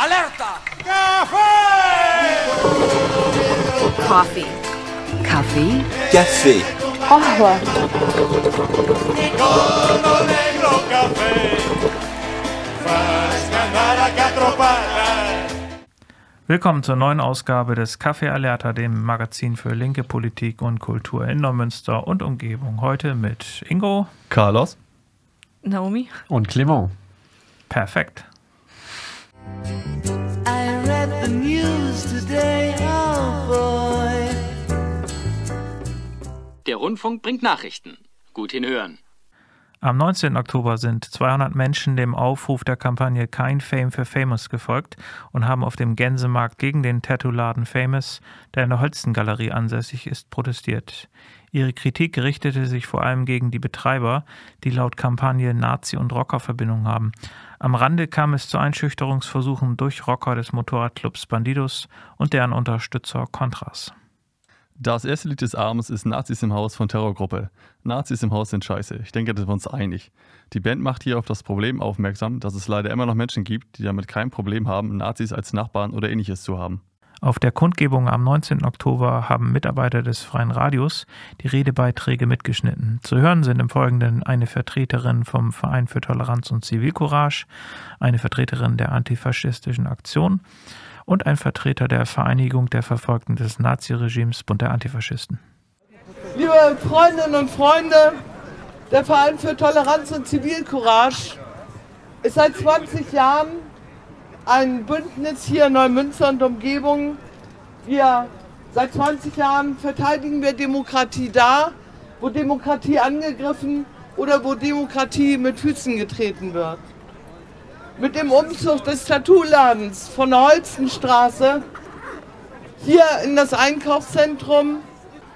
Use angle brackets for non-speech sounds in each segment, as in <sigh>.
Alerta! Coffee. Kaffee. Café. Qahwa. Icono negro café. Faz ganar a catropada. Willkommen zur neuen Ausgabe des Café Alerta, dem Magazin für linke Politik und Kultur in Neumünster und Umgebung. Heute mit Ingo. Carlos Naomi. und Clement. Perfekt. I read the news today, oh boy. Der Rundfunk bringt Nachrichten. Gut hinhören. Am 19. Oktober sind 200 Menschen dem Aufruf der Kampagne Kein Fame für Famous gefolgt und haben auf dem Gänsemarkt gegen den Tattoo-Laden Famous, der in der Holstengalerie ansässig ist, protestiert. Ihre Kritik richtete sich vor allem gegen die Betreiber, die laut Kampagne Nazi- und Rockerverbindungen haben. Am Rande kam es zu Einschüchterungsversuchen durch Rocker des Motorradclubs Bandidos und deren Unterstützer Contras. Das erste Lied des Abends ist Nazis im Haus von Terrorgruppe. Nazis im Haus sind scheiße. Ich denke, da sind wir uns einig. Die Band macht hier auf das Problem aufmerksam, dass es leider immer noch Menschen gibt, die damit kein Problem haben, Nazis als Nachbarn oder ähnliches zu haben. Auf der Kundgebung am 19. Oktober haben Mitarbeiter des Freien Radios die Redebeiträge mitgeschnitten. Zu hören sind im Folgenden eine Vertreterin vom Verein für Toleranz und Zivilcourage, eine Vertreterin der antifaschistischen Aktion und ein Vertreter der Vereinigung der Verfolgten des Naziregimes Bund der Antifaschisten. Liebe Freundinnen und Freunde, der Verein für Toleranz und Zivilcourage ist seit 20 Jahren ein Bündnis hier in Neumünster und Umgebung. Wir seit 20 Jahren verteidigen wir Demokratie da, wo Demokratie angegriffen oder wo Demokratie mit Füßen getreten wird. Mit dem Umzug des Tattoo-Ladens von der Holzenstraße hier in das Einkaufszentrum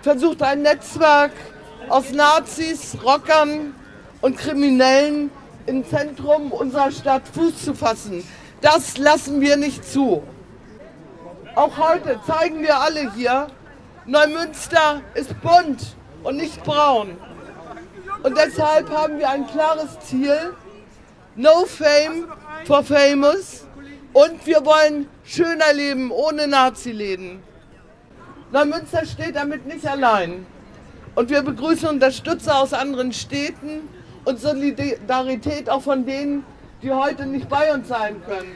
versucht ein Netzwerk aus Nazis, Rockern und Kriminellen im Zentrum unserer Stadt Fuß zu fassen. Das lassen wir nicht zu. Auch heute zeigen wir alle hier, Neumünster ist bunt und nicht braun. Und deshalb haben wir ein klares Ziel, No Fame for Famous. Und wir wollen schöner leben ohne Nazi-Läden. Neumünster steht damit nicht allein. Und wir begrüßen Unterstützer aus anderen Städten und Solidarität auch von denen, die heute nicht bei uns sein können.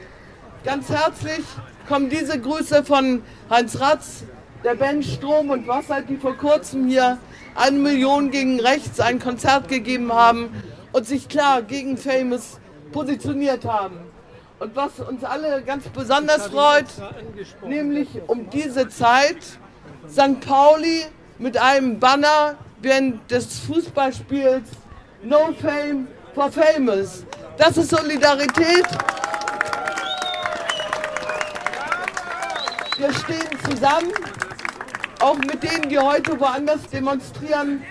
Ganz herzlich kommen diese Grüße von Heinz Ratz, der Band Strom und Wasser, die vor kurzem hier eine Million gegen rechts ein Konzert gegeben haben und sich klar gegen Famous positioniert haben. Und was uns alle ganz besonders freut, nämlich um diese Zeit St. Pauli mit einem Banner während des Fußballspiels No Fame for Famous. Das ist Solidarität. Wir stehen zusammen, auch mit denen, die heute woanders demonstrieren,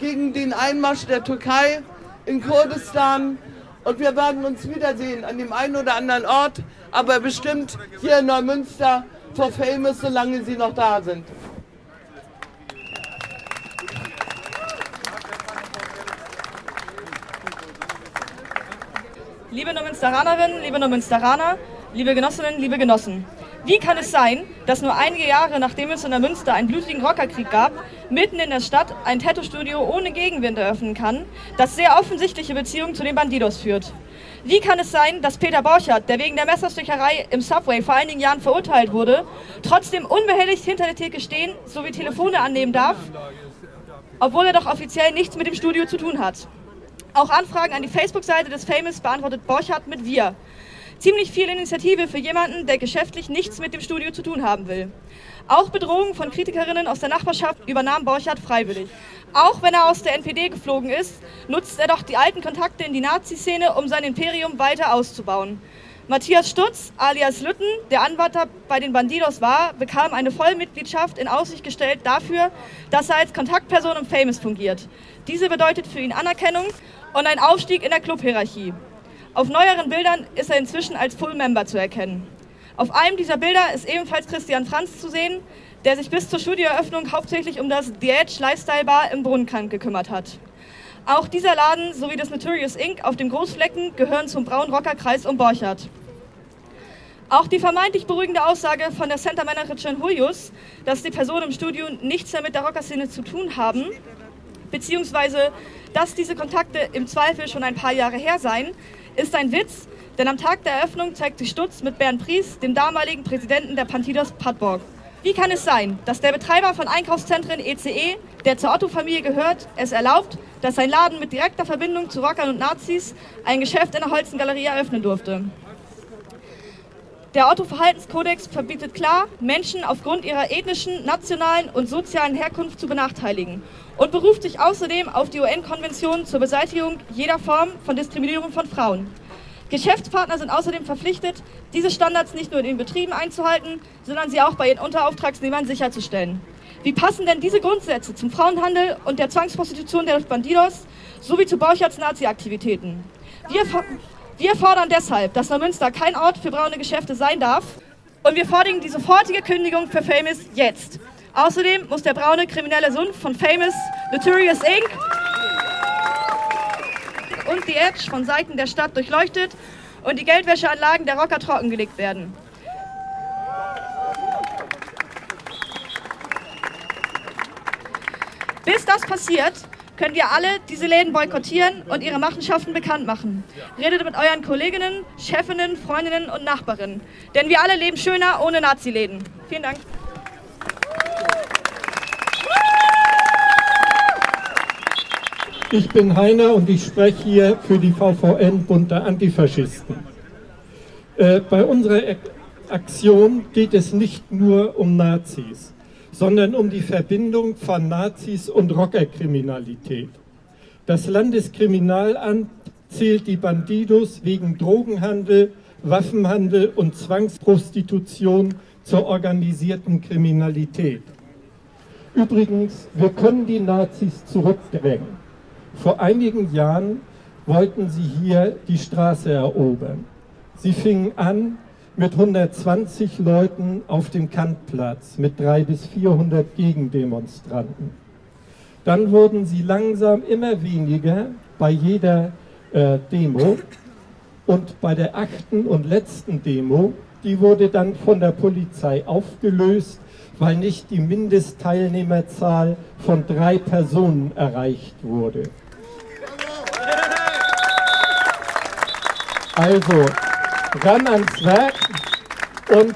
gegen den Einmarsch der Türkei in Kurdistan. Und wir werden uns wiedersehen an dem einen oder anderen Ort, aber bestimmt hier in Neumünster for Famous, solange sie noch da sind. Liebe Neumünsteranerinnen, liebe Neumünsteraner, liebe Genossinnen, liebe Genossen. Wie kann es sein, dass nur einige Jahre nachdem es in der Münster einen blutigen Rockerkrieg gab, mitten in der Stadt ein Tattoo-Studio ohne Gegenwind eröffnen kann, das sehr offensichtliche Beziehungen zu den Bandidos führt? Wie kann es sein, dass Peter Borchert, der wegen der Messerstecherei im Subway vor einigen Jahren verurteilt wurde, trotzdem unbehelligt hinter der Theke stehen sowie Telefone annehmen darf, obwohl er doch offiziell nichts mit dem Studio zu tun hat? Auch Anfragen an die Facebook-Seite des Famous beantwortet Borchardt mit Wir. Ziemlich viel Initiative für jemanden, der geschäftlich nichts mit dem Studio zu tun haben will. Auch Bedrohungen von Kritikerinnen aus der Nachbarschaft übernahm Borchardt freiwillig. Auch wenn er aus der NPD geflogen ist, nutzt er doch die alten Kontakte in die Nazi-Szene, um sein Imperium weiter auszubauen. Matthias Stutz, alias Lütten, der Anwärter bei den Bandidos war, bekam eine Vollmitgliedschaft in Aussicht gestellt dafür, dass er als Kontaktperson im Famous fungiert. Diese bedeutet für ihn Anerkennung und ein Aufstieg in der Clubhierarchie. Auf neueren Bildern ist er inzwischen als Full Member zu erkennen. Auf einem dieser Bilder ist ebenfalls Christian Franz zu sehen, der sich bis zur Studioeröffnung hauptsächlich um das The Edge Lifestyle Bar im Brunnenkamp gekümmert hat. Auch dieser Laden sowie das Notorious Inc. auf dem Großflecken gehören zum Braunrocker Kreis um Borchardt. Auch die vermeintlich beruhigende Aussage von der Center-Managerin Julius, dass die Personen im Studio nichts mehr mit der Rockerszene zu tun haben, beziehungsweise dass diese Kontakte im Zweifel schon ein paar Jahre her seien, ist ein Witz, denn am Tag der Eröffnung zeigt sich Stutz mit Bernd Pries, dem damaligen Präsidenten der Pantidos Padborg. Wie kann es sein, dass der Betreiber von Einkaufszentren ECE, e, der zur Otto-Familie gehört, es erlaubt, dass sein Laden mit direkter Verbindung zu Rockern und Nazis ein Geschäft in der Holzengalerie eröffnen durfte? Der Otto-Verhaltenskodex verbietet klar, Menschen aufgrund ihrer ethnischen, nationalen und sozialen Herkunft zu benachteiligen und beruft sich außerdem auf die UN-Konvention zur Beseitigung jeder Form von Diskriminierung von Frauen. Geschäftspartner sind außerdem verpflichtet, diese Standards nicht nur in den Betrieben einzuhalten, sondern sie auch bei ihren Unterauftragsnehmern sicherzustellen. Wie passen denn diese Grundsätze zum Frauenhandel und der Zwangsprostitution der Bandidos sowie zu Borchards Nazi-Aktivitäten? Wir, wir fordern deshalb, dass Neumünster kein Ort für braune Geschäfte sein darf und wir fordern die sofortige Kündigung für Famous jetzt. Außerdem muss der braune kriminelle Sohn von Famous Notorious Inc und die Edge von Seiten der Stadt durchleuchtet und die Geldwäscheanlagen der Rocker trockengelegt werden. Bis das passiert, können wir alle diese Läden boykottieren und ihre Machenschaften bekannt machen. Redet mit euren Kolleginnen, Chefinnen, Freundinnen und Nachbarinnen. Denn wir alle leben schöner ohne Nazi-Läden. Vielen Dank. Ich bin Heiner und ich spreche hier für die VVN Bund der Antifaschisten. Äh, bei unserer Aktion geht es nicht nur um Nazis, sondern um die Verbindung von Nazis und Rockerkriminalität. Das Landeskriminalamt zählt die Bandidos wegen Drogenhandel, Waffenhandel und Zwangsprostitution zur organisierten Kriminalität. Übrigens, wir können die Nazis zurückdrängen. Vor einigen Jahren wollten sie hier die Straße erobern. Sie fingen an mit 120 Leuten auf dem Kantplatz, mit 300 bis 400 Gegendemonstranten. Dann wurden sie langsam immer weniger bei jeder äh, Demo. Und bei der achten und letzten Demo, die wurde dann von der Polizei aufgelöst, weil nicht die Mindestteilnehmerzahl von drei Personen erreicht wurde. Also ran ans Werk und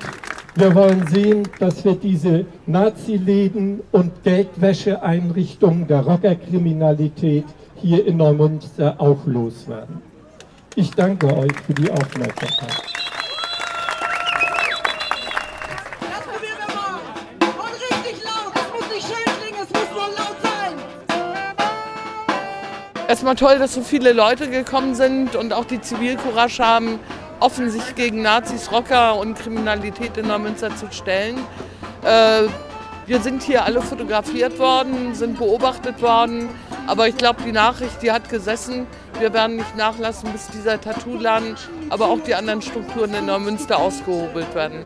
wir wollen sehen, dass wir diese Nazi-Läden und Geldwäscheeinrichtungen der Rockerkriminalität hier in Neumünster auch loswerden. Ich danke euch für die Aufmerksamkeit. Erstmal toll, dass so viele Leute gekommen sind und auch die Zivilcourage haben, offen sich gegen Nazis, Rocker und Kriminalität in Neumünster zu stellen. Äh, wir sind hier alle fotografiert worden, sind beobachtet worden, aber ich glaube, die Nachricht, die hat gesessen. Wir werden nicht nachlassen, bis dieser Tattoo-Laden, aber auch die anderen Strukturen in Neumünster ausgehobelt werden.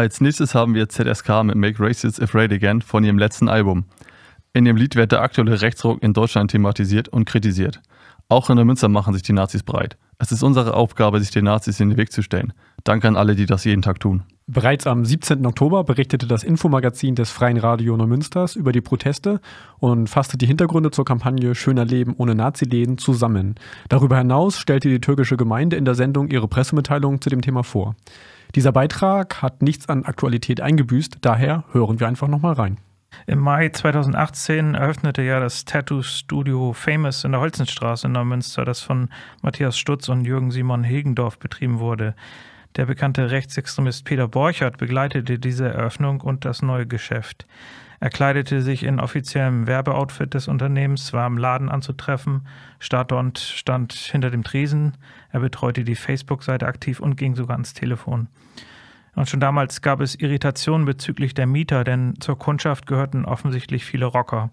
Als nächstes haben wir ZSK mit Make Racists Afraid Again von ihrem letzten Album. In dem Lied wird der aktuelle Rechtsruck in Deutschland thematisiert und kritisiert. Auch in der Münster machen sich die Nazis breit. Es ist unsere Aufgabe, sich den Nazis in den Weg zu stellen. Danke an alle, die das jeden Tag tun. Bereits am 17. Oktober berichtete das Infomagazin des Freien Radio Neumünsters über die Proteste und fasste die Hintergründe zur Kampagne Schöner Leben ohne Naziläden zusammen. Darüber hinaus stellte die türkische Gemeinde in der Sendung ihre Pressemitteilung zu dem Thema vor. Dieser Beitrag hat nichts an Aktualität eingebüßt, daher hören wir einfach nochmal rein. Im Mai 2018 eröffnete ja das Tattoo-Studio Famous in der Holzenstraße in Neumünster, das von Matthias Stutz und Jürgen Simon Hegendorf betrieben wurde. Der bekannte Rechtsextremist Peter Borchert begleitete diese Eröffnung und das neue Geschäft. Er kleidete sich in offiziellem Werbeoutfit des Unternehmens, war im Laden anzutreffen, Startort stand hinter dem Tresen, er betreute die Facebook-Seite aktiv und ging sogar ans Telefon. Und schon damals gab es Irritationen bezüglich der Mieter, denn zur Kundschaft gehörten offensichtlich viele Rocker.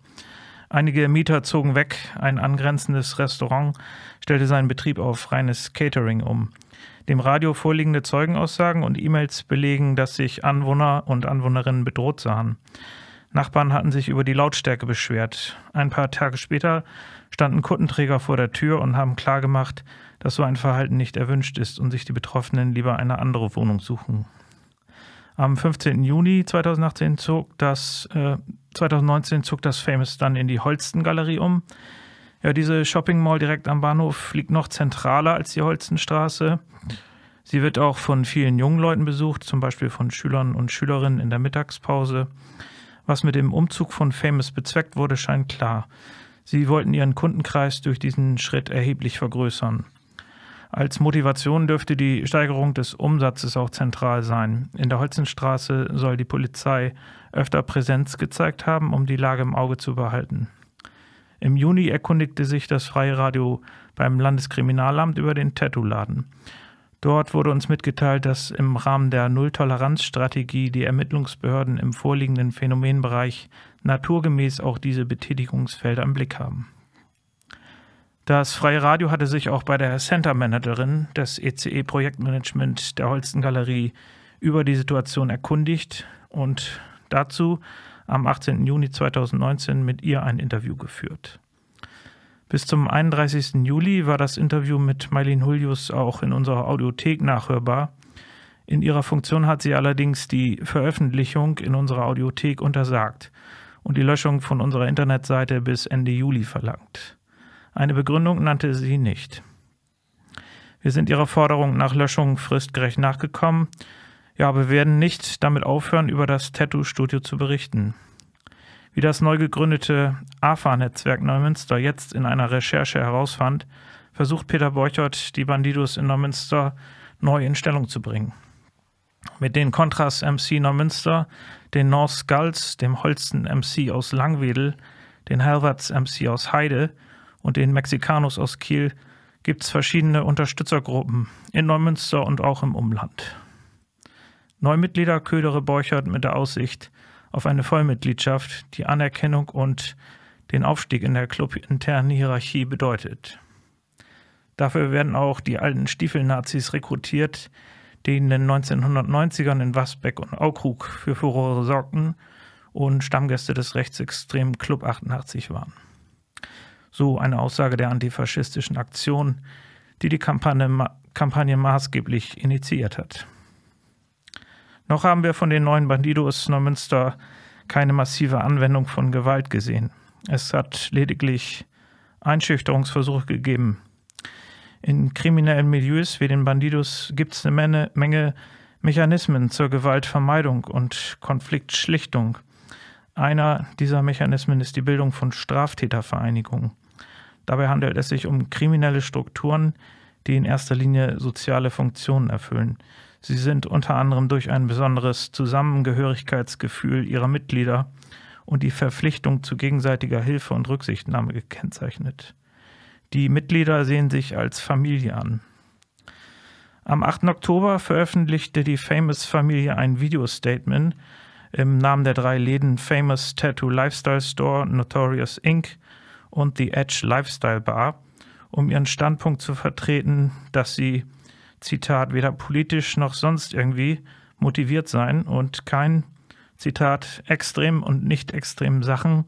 Einige Mieter zogen weg, ein angrenzendes Restaurant stellte seinen Betrieb auf reines Catering um. Dem Radio vorliegende Zeugenaussagen und E-Mails belegen, dass sich Anwohner und Anwohnerinnen bedroht sahen. Nachbarn hatten sich über die Lautstärke beschwert. Ein paar Tage später standen Kuttenträger vor der Tür und haben klargemacht, dass so ein Verhalten nicht erwünscht ist und sich die Betroffenen lieber eine andere Wohnung suchen. Am 15. Juni 2018 zog das, äh, 2019 zog das Famous dann in die Holsten-Galerie um. Ja, diese Shopping Mall direkt am Bahnhof liegt noch zentraler als die Holstenstraße. Sie wird auch von vielen jungen Leuten besucht, zum Beispiel von Schülern und Schülerinnen in der Mittagspause. Was mit dem Umzug von Famous bezweckt wurde, scheint klar. Sie wollten ihren Kundenkreis durch diesen Schritt erheblich vergrößern. Als Motivation dürfte die Steigerung des Umsatzes auch zentral sein. In der Holzenstraße soll die Polizei öfter Präsenz gezeigt haben, um die Lage im Auge zu behalten. Im Juni erkundigte sich das Freie Radio beim Landeskriminalamt über den Tattoo-Laden. Dort wurde uns mitgeteilt, dass im Rahmen der Null-Toleranz-Strategie die Ermittlungsbehörden im vorliegenden Phänomenbereich naturgemäß auch diese Betätigungsfelder im Blick haben. Das Freie Radio hatte sich auch bei der Center Managerin des ECE Projektmanagement der Holsten Galerie über die Situation erkundigt und dazu am 18. Juni 2019 mit ihr ein Interview geführt. Bis zum 31. Juli war das Interview mit Mailin Hulius auch in unserer Audiothek nachhörbar. In ihrer Funktion hat sie allerdings die Veröffentlichung in unserer Audiothek untersagt und die Löschung von unserer Internetseite bis Ende Juli verlangt. Eine Begründung nannte sie nicht. Wir sind ihrer Forderung nach Löschung fristgerecht nachgekommen. Ja, aber wir werden nicht damit aufhören, über das Tattoo-Studio zu berichten. Wie das neu gegründete AFA-Netzwerk Neumünster jetzt in einer Recherche herausfand, versucht Peter Borchert, die Bandidos in Neumünster neu in Stellung zu bringen. Mit den Kontras MC Neumünster, den North Skulls, dem Holsten MC aus Langwedel, den Helverts MC aus Heide und den Mexicanos aus Kiel gibt es verschiedene Unterstützergruppen in Neumünster und auch im Umland. Neumitglieder ködere Borchert mit der Aussicht auf eine Vollmitgliedschaft, die Anerkennung und den Aufstieg in der clubinternen Hierarchie bedeutet. Dafür werden auch die alten Stiefelnazis rekrutiert, die in den 1990ern in Wasbeck und Aukrug für Furore sorgten und Stammgäste des rechtsextremen Club 88 waren. So eine Aussage der antifaschistischen Aktion, die die Kampagne, Kampagne maßgeblich initiiert hat. Noch haben wir von den neuen Bandidos Neumünster keine massive Anwendung von Gewalt gesehen. Es hat lediglich Einschüchterungsversuche gegeben. In kriminellen Milieus wie den Bandidos gibt es eine Menge, Menge Mechanismen zur Gewaltvermeidung und Konfliktschlichtung. Einer dieser Mechanismen ist die Bildung von Straftätervereinigungen. Dabei handelt es sich um kriminelle Strukturen, die in erster Linie soziale Funktionen erfüllen. Sie sind unter anderem durch ein besonderes Zusammengehörigkeitsgefühl ihrer Mitglieder und die Verpflichtung zu gegenseitiger Hilfe und Rücksichtnahme gekennzeichnet. Die Mitglieder sehen sich als Familie an. Am 8. Oktober veröffentlichte die Famous-Familie ein Videostatement im Namen der drei Läden Famous Tattoo Lifestyle Store, Notorious Inc und The Edge Lifestyle Bar, um ihren Standpunkt zu vertreten, dass sie, Zitat, weder politisch noch sonst irgendwie motiviert seien und kein, Zitat, extrem und nicht extremen Sachen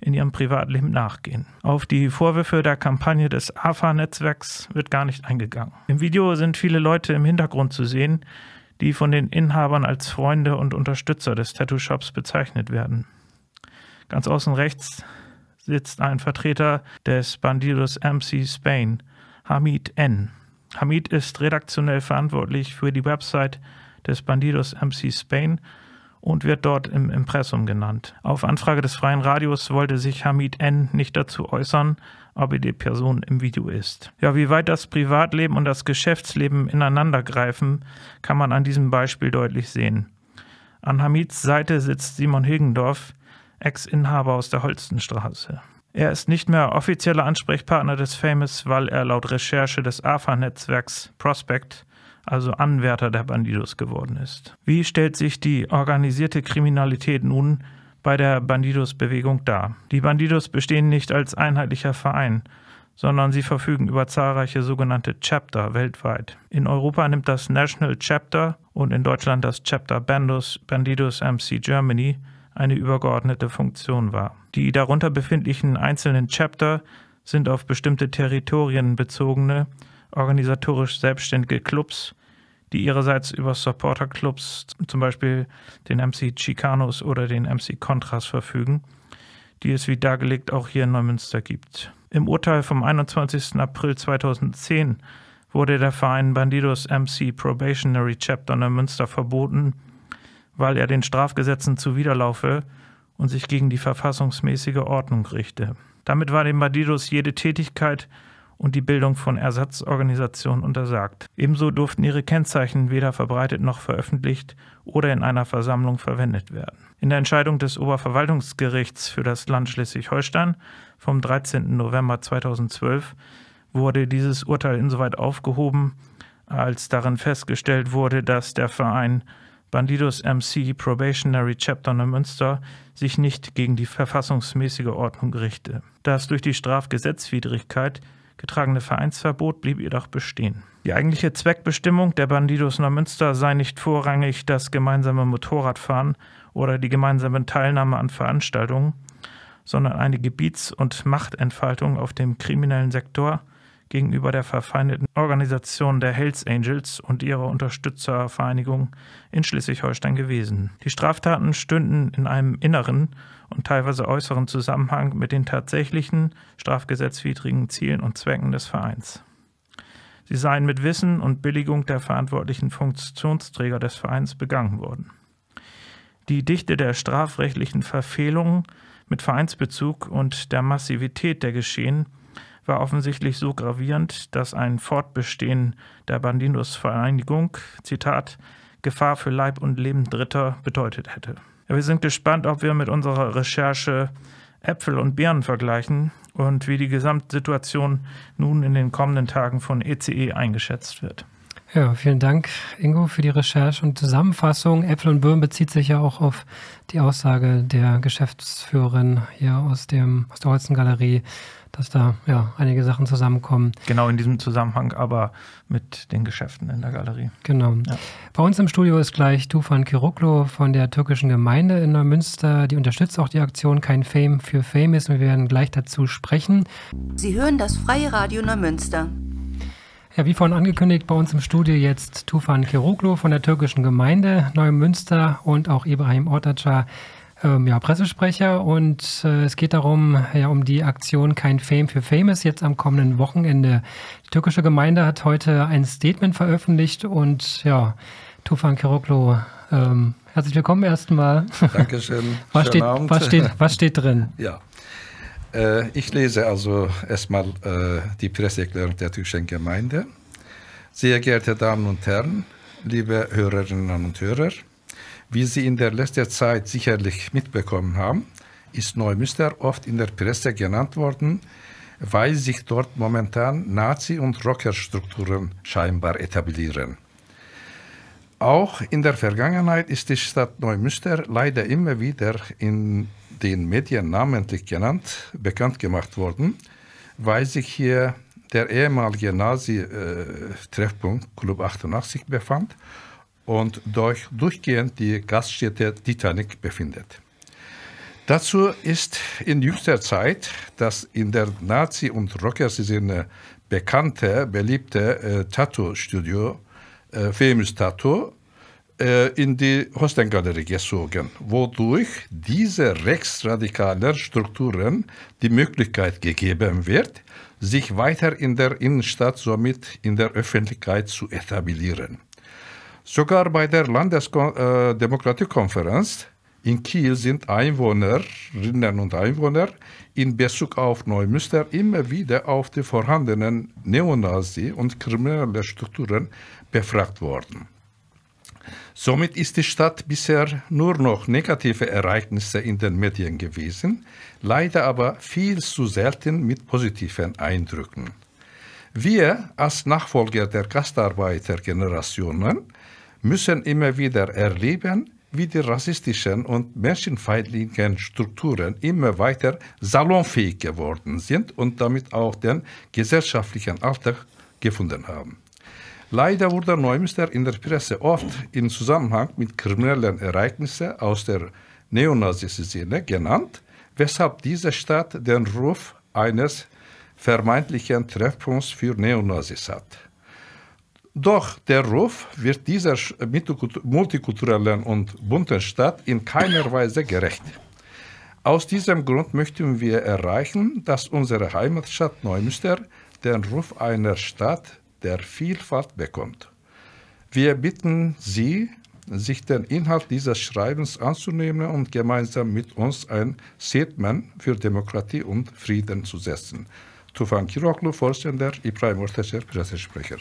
in ihrem Privatleben nachgehen. Auf die Vorwürfe der Kampagne des AFA-Netzwerks wird gar nicht eingegangen. Im Video sind viele Leute im Hintergrund zu sehen, die von den Inhabern als Freunde und Unterstützer des Tattoo-Shops bezeichnet werden. Ganz außen rechts sitzt ein Vertreter des Bandidos MC Spain, Hamid N. Hamid ist redaktionell verantwortlich für die Website des Bandidos MC Spain und wird dort im Impressum genannt. Auf Anfrage des Freien Radios wollte sich Hamid N. nicht dazu äußern, ob er die Person im Video ist. Ja, wie weit das Privatleben und das Geschäftsleben ineinander greifen, kann man an diesem Beispiel deutlich sehen. An Hamids Seite sitzt Simon Hilgendorf, Ex-Inhaber aus der Holstenstraße. Er ist nicht mehr offizieller Ansprechpartner des Famous, weil er laut Recherche des AFA-Netzwerks Prospect also Anwärter der Bandidos geworden ist. Wie stellt sich die organisierte Kriminalität nun bei der Bandidos-Bewegung dar? Die Bandidos bestehen nicht als einheitlicher Verein, sondern sie verfügen über zahlreiche sogenannte Chapter weltweit. In Europa nimmt das National Chapter und in Deutschland das Chapter Bandos, Bandidos MC Germany eine übergeordnete Funktion wahr. Die darunter befindlichen einzelnen Chapter sind auf bestimmte Territorien bezogene, organisatorisch selbstständige Clubs, die ihrerseits über Supporterclubs, zum Beispiel den MC Chicanos oder den MC Contras verfügen, die es wie dargelegt auch hier in Neumünster gibt. Im Urteil vom 21. April 2010 wurde der Verein Bandidos MC Probationary Chapter Neumünster verboten, weil er den Strafgesetzen zuwiderlaufe und sich gegen die verfassungsmäßige Ordnung richte. Damit war den Bandidos jede Tätigkeit und die Bildung von Ersatzorganisationen untersagt. Ebenso durften ihre Kennzeichen weder verbreitet noch veröffentlicht oder in einer Versammlung verwendet werden. In der Entscheidung des Oberverwaltungsgerichts für das Land Schleswig-Holstein vom 13. November 2012 wurde dieses Urteil insoweit aufgehoben, als darin festgestellt wurde, dass der Verein Bandidos MC Probationary Chapter Neumünster sich nicht gegen die verfassungsmäßige Ordnung richte. Das durch die Strafgesetzwidrigkeit getragene Vereinsverbot blieb jedoch bestehen. Die eigentliche Zweckbestimmung der Bandidos Neumünster sei nicht vorrangig das gemeinsame Motorradfahren oder die gemeinsame Teilnahme an Veranstaltungen, sondern eine Gebiets- und Machtentfaltung auf dem kriminellen Sektor gegenüber der verfeindeten Organisation der Hells Angels und ihrer Unterstützervereinigung in Schleswig-Holstein gewesen. Die Straftaten stünden in einem inneren und teilweise äußeren Zusammenhang mit den tatsächlichen strafgesetzwidrigen Zielen und Zwecken des Vereins. Sie seien mit Wissen und Billigung der verantwortlichen Funktionsträger des Vereins begangen worden. Die Dichte der strafrechtlichen Verfehlungen mit Vereinsbezug und der Massivität der Geschehen war offensichtlich so gravierend, dass ein Fortbestehen der Bandidos-Vereinigung, Zitat, Gefahr für Leib und Leben Dritter bedeutet hätte. Wir sind gespannt, ob wir mit unserer Recherche Äpfel und Birnen vergleichen und wie die Gesamtsituation nun in den kommenden Tagen von ECE eingeschätzt wird. Ja, vielen Dank, Ingo, für die Recherche und Zusammenfassung. Äpfel und Birnen bezieht sich ja auch auf die Aussage der Geschäftsführerin hier aus, dem, aus der Holzengalerie, dass da ja einige Sachen zusammenkommen. Genau in diesem Zusammenhang, aber mit den Geschäften in der Galerie. Genau. Ja. Bei uns im Studio ist gleich Tufan Kiroklo von der türkischen Gemeinde in Neumünster. Die unterstützt auch die Aktion Kein Fame für Famous und wir werden gleich dazu sprechen. Sie hören das Freie Radio Neumünster. Ja, wie vorhin angekündigt, bei uns im Studio jetzt Tufan Kiroklo von der türkischen Gemeinde Neumünster und auch Ibrahim Ortaca, ähm, ja, Pressesprecher. Und äh, es geht darum, ja, um die Aktion Kein Fame für Famous jetzt am kommenden Wochenende. Die türkische Gemeinde hat heute ein Statement veröffentlicht und ja, Tufan Kiroklo, ähm, herzlich willkommen erstmal. Dankeschön. <laughs> was, steht, Abend. was, steht, was steht drin? <laughs> Ja. Äh, ich lese also erstmal äh, die Presseerklärung der türkischen Gemeinde. Sehr geehrte Damen und Herren, liebe Hörerinnen und Hörer, wie Sie in der letzten Zeit sicherlich mitbekommen haben, ist Neumünster oft in der Presse genannt worden, weil sich dort momentan Nazi- und Rockerstrukturen scheinbar etablieren. Auch in der Vergangenheit ist die Stadt Neumünster leider immer wieder in den Medien namentlich genannt, bekannt gemacht worden, weil sich hier der ehemalige Nazi-Treffpunkt Club 88 befand und durch, durchgehend die Gaststätte Titanic befindet. Dazu ist in jüngster Zeit das in der Nazi- und Rocker-Szene bekannte, beliebte äh, Tattoo-Studio, äh, Famous Tattoo, äh, in die Hostengalerie gezogen, wodurch diese rechtsradikalen Strukturen die Möglichkeit gegeben wird, sich weiter in der Innenstadt, somit in der Öffentlichkeit zu etablieren. Sogar bei der Landesdemokratiekonferenz in Kiel sind Einwohnerinnen und Einwohner in Bezug auf Neumünster immer wieder auf die vorhandenen Neonazi- und kriminelle Strukturen befragt worden. Somit ist die Stadt bisher nur noch negative Ereignisse in den Medien gewesen, leider aber viel zu selten mit positiven Eindrücken. Wir als Nachfolger der Gastarbeitergenerationen müssen immer wieder erleben, wie die rassistischen und menschenfeindlichen Strukturen immer weiter salonfähig geworden sind und damit auch den gesellschaftlichen Alltag gefunden haben. Leider wurde Neumünster in der Presse oft in Zusammenhang mit kriminellen Ereignissen aus der Neonazi-Szene genannt, weshalb diese Stadt den Ruf eines vermeintlichen Treffpunkts für Neonazis hat. Doch der Ruf wird dieser multikulturellen und bunten Stadt in keiner Weise gerecht. Aus diesem Grund möchten wir erreichen, dass unsere Heimatstadt Neumünster den Ruf einer Stadt der Vielfalt bekommt. Wir bitten Sie, sich den Inhalt dieses Schreibens anzunehmen und gemeinsam mit uns ein Statement für Demokratie und Frieden zu setzen. Tufan Kiroklu, Vorsitzender, Ibrahim Ortacer, Pressesprecher.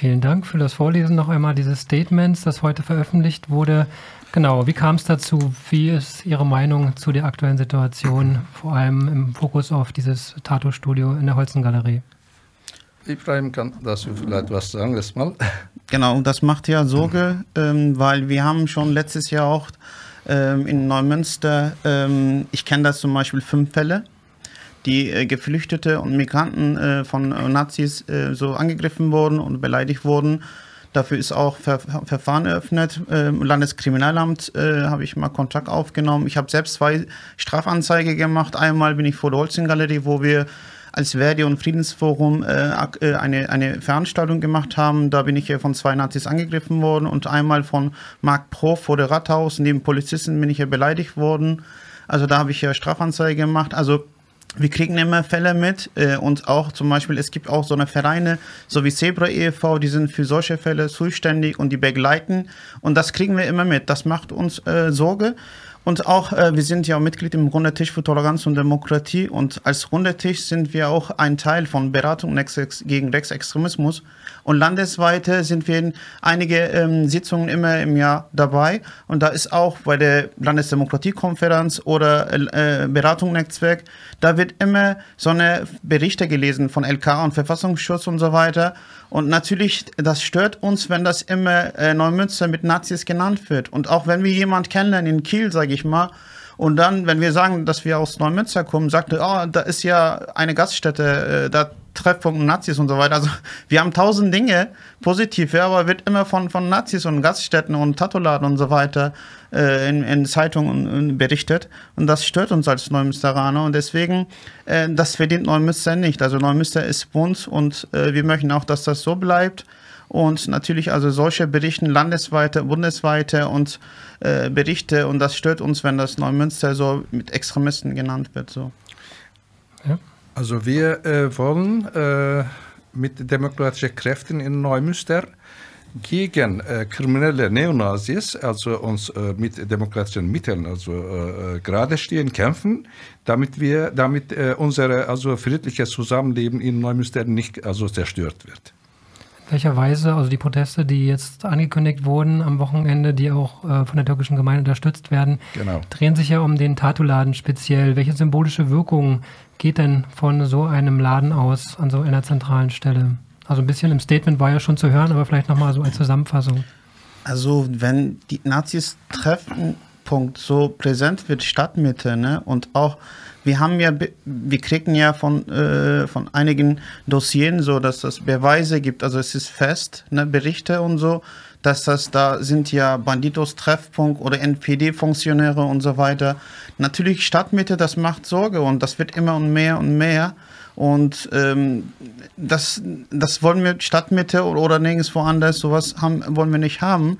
Vielen Dank für das Vorlesen noch einmal dieses Statements, das heute veröffentlicht wurde. Genau, wie kam es dazu? Wie ist Ihre Meinung zu der aktuellen Situation, vor allem im Fokus auf dieses Tattoo-Studio in der Holzengalerie? Ibrahim kann dazu vielleicht was sagen, erstmal. Genau, das macht ja Sorge, ähm, weil wir haben schon letztes Jahr auch ähm, in Neumünster, ähm, ich kenne das zum Beispiel fünf Fälle, die äh, Geflüchtete und Migranten äh, von äh, Nazis äh, so angegriffen wurden und beleidigt wurden. Dafür ist auch Ver Verfahren eröffnet. Im Landeskriminalamt äh, habe ich mal Kontakt aufgenommen. Ich habe selbst zwei Strafanzeige gemacht. Einmal bin ich vor der Holzengalerie, wo wir als Verdi und Friedensforum äh, äh, eine, eine Veranstaltung gemacht haben. Da bin ich ja von zwei Nazis angegriffen worden und einmal von Marc Pro vor der Rathaus. Neben Polizisten bin ich ja beleidigt worden. Also da habe ich ja Strafanzeige gemacht. Also wir kriegen immer Fälle mit äh, und auch zum Beispiel, es gibt auch so eine Vereine, so wie Zebra e.V., die sind für solche Fälle zuständig und die begleiten und das kriegen wir immer mit. Das macht uns äh, Sorge und auch, äh, wir sind ja auch Mitglied im Runder Tisch für Toleranz und Demokratie und als Runder Tisch sind wir auch ein Teil von Beratung gegen Rechtsextremismus und landesweit sind wir in einige ähm, Sitzungen immer im Jahr dabei. Und da ist auch bei der Landesdemokratiekonferenz oder äh, Beratungsnetzwerk, da wird immer so eine Berichte gelesen von LK und Verfassungsschutz und so weiter. Und natürlich, das stört uns, wenn das immer äh, Neumünster mit Nazis genannt wird. Und auch wenn wir jemanden kennenlernen in Kiel, sage ich mal, und dann, wenn wir sagen, dass wir aus Neumünster kommen, sagt er, oh, da ist ja eine Gaststätte, äh, da Treffpunkt Nazis und so weiter. Also wir haben tausend Dinge positive, aber wird immer von, von Nazis und Gaststätten und Tattoladen und so weiter äh, in, in Zeitungen berichtet. Und das stört uns als Neumünsteraner und deswegen, äh, das verdient Neumünster nicht. Also Neumünster ist bunt und äh, wir möchten auch, dass das so bleibt. Und natürlich also solche Berichten landesweite, bundesweite und äh, Berichte und das stört uns, wenn das Neumünster so mit Extremisten genannt wird. So. Also wir äh, wollen äh, mit demokratischen Kräften in Neumünster gegen äh, kriminelle Neonazis, also uns äh, mit demokratischen Mitteln, also äh, äh, gerade stehen, kämpfen, damit wir, damit unser also friedliches Zusammenleben in Neumünster nicht also zerstört wird. Welcher Weise, also die Proteste, die jetzt angekündigt wurden am Wochenende, die auch äh, von der türkischen Gemeinde unterstützt werden, genau. drehen sich ja um den Tattoo-Laden speziell. Welche symbolische Wirkung geht denn von so einem Laden aus an so einer zentralen Stelle? Also ein bisschen im Statement war ja schon zu hören, aber vielleicht nochmal so als Zusammenfassung. Also wenn die Nazis Treffpunkt so präsent wird, Stadtmitte, ne, und auch wir haben ja, wir kriegen ja von, äh, von einigen Dossieren so, dass es Beweise gibt, also es ist fest, ne, Berichte und so, dass das da sind ja Banditos Treffpunkt oder NPD-Funktionäre und so weiter. Natürlich Stadtmitte, das macht Sorge und das wird immer und mehr und mehr. Und ähm, das, das wollen wir Stadtmitte oder, oder nirgendwo anders, sowas haben, wollen wir nicht haben.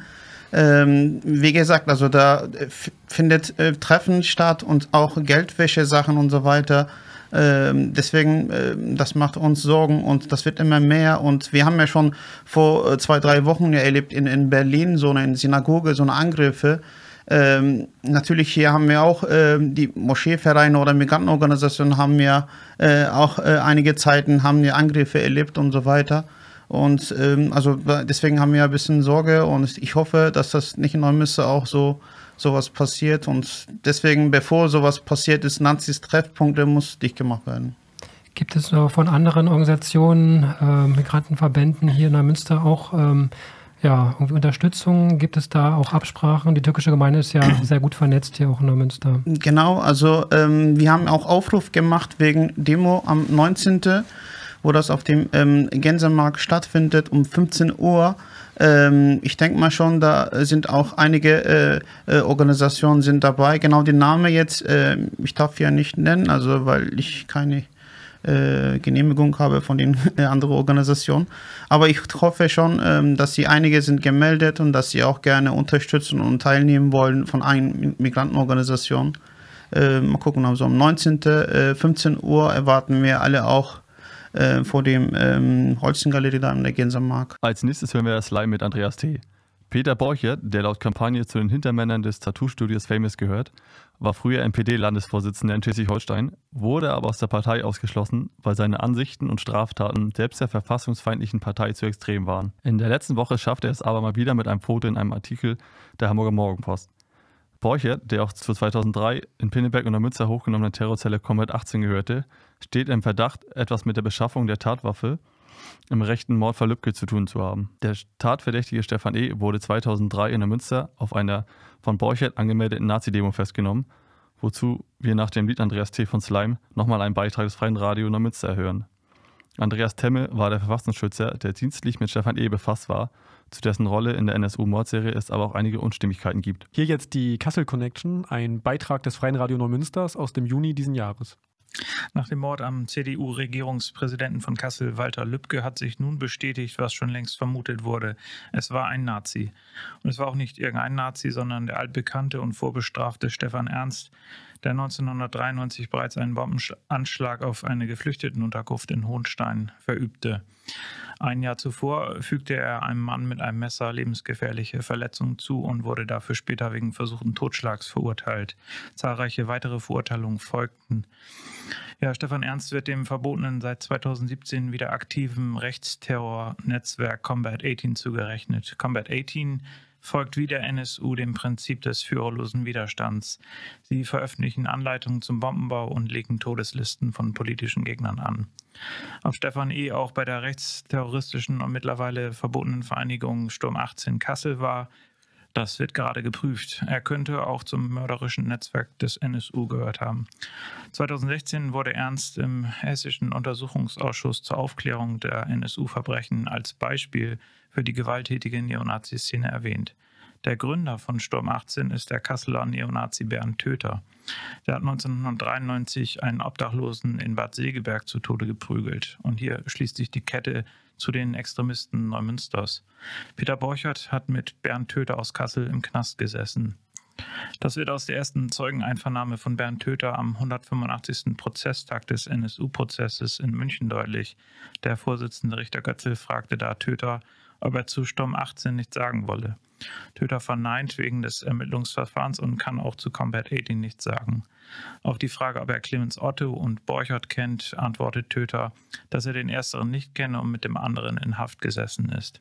Ähm, wie gesagt, also da äh, findet äh, Treffen statt und auch Geldwäsche-Sachen und so weiter. Ähm, deswegen, äh, das macht uns Sorgen und das wird immer mehr. Und wir haben ja schon vor äh, zwei, drei Wochen ja erlebt in, in Berlin so eine Synagoge, so eine Angriffe. Ähm, natürlich hier haben wir auch äh, die Moscheevereine oder Migrantenorganisationen haben ja äh, auch äh, einige Zeiten haben wir Angriffe erlebt und so weiter. Und ähm, also deswegen haben wir ein bisschen Sorge und ich hoffe, dass das nicht in Neumünster auch so sowas passiert. Und deswegen, bevor sowas passiert ist, Nazis Treffpunkte muss dicht gemacht werden. Gibt es von anderen Organisationen, äh, Migrantenverbänden hier in Neumünster auch ähm, ja, irgendwie Unterstützung? Gibt es da auch Absprachen? Die türkische Gemeinde ist ja <clears throat> sehr gut vernetzt hier auch in Neumünster. Genau, also ähm, wir haben auch Aufruf gemacht wegen Demo am 19., wo das auf dem ähm, Gänsemarkt stattfindet um 15 Uhr. Ähm, ich denke mal schon, da sind auch einige äh, äh, Organisationen sind dabei. Genau den Namen jetzt, äh, ich darf ja nicht nennen, also weil ich keine äh, Genehmigung habe von den <laughs> äh, anderen Organisationen. Aber ich hoffe schon, ähm, dass sie einige sind gemeldet und dass sie auch gerne unterstützen und teilnehmen wollen von einer Migrantenorganisation. Äh, mal gucken, also am 19. Äh, 15 Uhr erwarten wir alle auch äh, vor dem ähm, Holzengalerie da in der Gänsemark. Als nächstes hören wir das Live mit Andreas T. Peter Borchert, der laut Kampagne zu den Hintermännern des Tattoo-Studios Famous gehört, war früher NPD-Landesvorsitzender in Schleswig-Holstein, wurde aber aus der Partei ausgeschlossen, weil seine Ansichten und Straftaten selbst der verfassungsfeindlichen Partei zu extrem waren. In der letzten Woche schaffte er es aber mal wieder mit einem Foto in einem Artikel der Hamburger Morgenpost. Borchert, der auch zu 2003 in Pinneberg und der Münster hochgenommenen Terrorzelle Combat 18 gehörte, steht im Verdacht, etwas mit der Beschaffung der Tatwaffe im rechten Mordfall Lübcke zu tun zu haben. Der Tatverdächtige Stefan E. wurde 2003 in der Münster auf einer von Borchert angemeldeten Nazi-Demo festgenommen, wozu wir nach dem Lied Andreas T. von Slime nochmal einen Beitrag des Freien Radio in der Münster hören. Andreas Temme war der Verfassungsschützer, der dienstlich mit Stefan E. befasst war, zu dessen Rolle in der NSU-Mordserie es aber auch einige Unstimmigkeiten gibt. Hier jetzt die Kassel Connection, ein Beitrag des Freien Radio Neumünsters aus dem Juni diesen Jahres. Nach dem Mord am CDU-Regierungspräsidenten von Kassel, Walter Lübcke, hat sich nun bestätigt, was schon längst vermutet wurde. Es war ein Nazi. Und es war auch nicht irgendein Nazi, sondern der altbekannte und vorbestrafte Stefan Ernst, der 1993 bereits einen Bombenanschlag auf eine Geflüchtetenunterkunft in Hohenstein verübte. Ein Jahr zuvor fügte er einem Mann mit einem Messer lebensgefährliche Verletzungen zu und wurde dafür später wegen versuchten Totschlags verurteilt. Zahlreiche weitere Verurteilungen folgten. Ja, Stefan Ernst wird dem verbotenen seit 2017 wieder aktiven Rechtsterrornetzwerk Combat 18 zugerechnet. Combat 18 folgt wie der NSU dem Prinzip des führerlosen Widerstands. Sie veröffentlichen Anleitungen zum Bombenbau und legen Todeslisten von politischen Gegnern an. Ob Stefan E. auch bei der rechtsterroristischen und mittlerweile verbotenen Vereinigung Sturm 18 Kassel war, das wird gerade geprüft. Er könnte auch zum mörderischen Netzwerk des NSU gehört haben. 2016 wurde Ernst im Hessischen Untersuchungsausschuss zur Aufklärung der NSU-Verbrechen als Beispiel für die gewalttätige Neonazi-Szene erwähnt. Der Gründer von Sturm 18 ist der Kasseler Neonazi Bernd Töter. Der hat 1993 einen Obdachlosen in Bad Segeberg zu Tode geprügelt. Und hier schließt sich die Kette zu den Extremisten Neumünsters. Peter Borchert hat mit Bernd Töter aus Kassel im Knast gesessen. Das wird aus der ersten Zeugeneinvernahme von Bernd Töter am 185. Prozesstag des NSU-Prozesses in München deutlich. Der Vorsitzende Richter Götzel fragte da Töter, ob er zu Sturm 18 nichts sagen wolle. Töter verneint wegen des Ermittlungsverfahrens und kann auch zu Combat 18 nichts sagen. Auf die Frage, ob er Clemens Otto und Borchert kennt, antwortet Töter, dass er den ersteren nicht kenne und mit dem anderen in Haft gesessen ist.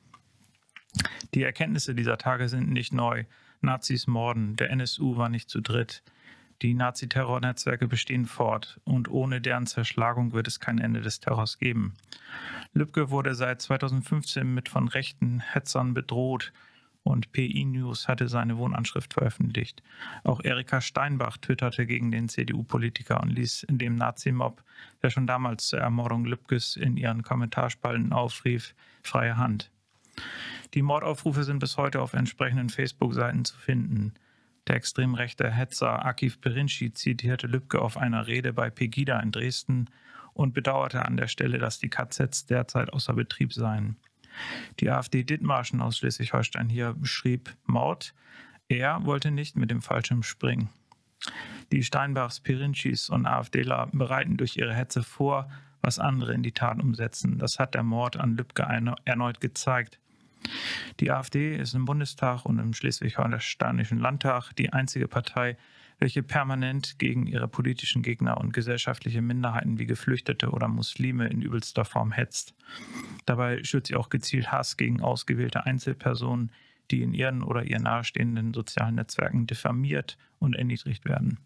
Die Erkenntnisse dieser Tage sind nicht neu. Nazis morden, der NSU war nicht zu dritt. Die Nazi-Terrornetzwerke bestehen fort und ohne deren Zerschlagung wird es kein Ende des Terrors geben. Lübcke wurde seit 2015 mit von rechten Hetzern bedroht und PI News hatte seine Wohnanschrift veröffentlicht. Auch Erika Steinbach twitterte gegen den CDU-Politiker und ließ dem Nazi-Mob, der schon damals zur Ermordung Lübkes in ihren Kommentarspalten aufrief, freie Hand. Die Mordaufrufe sind bis heute auf entsprechenden Facebook-Seiten zu finden. Der extrem rechte Hetzer Akif Perinci zitierte Lübcke auf einer Rede bei Pegida in Dresden und bedauerte an der Stelle, dass die KZs derzeit außer Betrieb seien. Die AfD Dithmarschen aus Schleswig-Holstein hier beschrieb Mord. Er wollte nicht mit dem Fallschirm springen. Die Steinbachs, Pirincis und AfDler bereiten durch ihre Hetze vor, was andere in die Tat umsetzen. Das hat der Mord an Lübcke erneut gezeigt. Die AfD ist im Bundestag und im Schleswig-Holsteinischen Landtag die einzige Partei, welche permanent gegen ihre politischen Gegner und gesellschaftliche Minderheiten wie Geflüchtete oder Muslime in übelster Form hetzt. Dabei schürt sie auch gezielt Hass gegen ausgewählte Einzelpersonen, die in ihren oder ihr nahestehenden sozialen Netzwerken diffamiert und erniedrigt werden.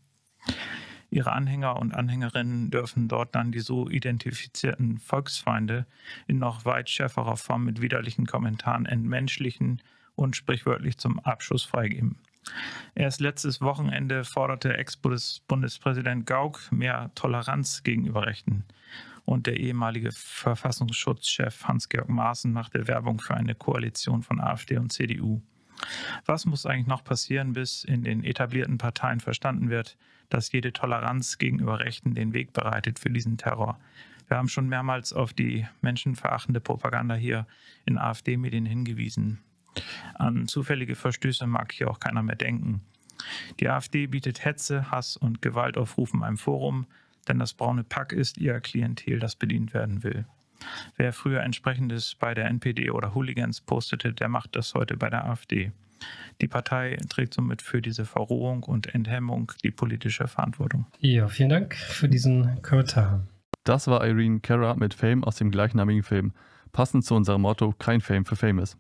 Ihre Anhänger und Anhängerinnen dürfen dort dann die so identifizierten Volksfeinde in noch weit schärferer Form mit widerlichen Kommentaren entmenschlichen und sprichwörtlich zum Abschuss freigeben. Erst letztes Wochenende forderte Ex-Bundespräsident Gauck mehr Toleranz gegenüber Rechten. Und der ehemalige Verfassungsschutzchef Hans-Georg Maaßen machte Werbung für eine Koalition von AfD und CDU. Was muss eigentlich noch passieren, bis in den etablierten Parteien verstanden wird, dass jede Toleranz gegenüber Rechten den Weg bereitet für diesen Terror? Wir haben schon mehrmals auf die menschenverachtende Propaganda hier in AfD-Medien hingewiesen. An zufällige Verstöße mag hier auch keiner mehr denken. Die AfD bietet Hetze, Hass und Gewaltaufrufen einem Forum, denn das braune Pack ist ihr Klientel, das bedient werden will. Wer früher entsprechendes bei der NPD oder Hooligans postete, der macht das heute bei der AfD. Die Partei trägt somit für diese Verrohung und Enthemmung die politische Verantwortung. Ja, vielen Dank für diesen Kommentar. Das war Irene Cara mit Fame aus dem gleichnamigen Film. Passend zu unserem Motto: kein Fame für Famous.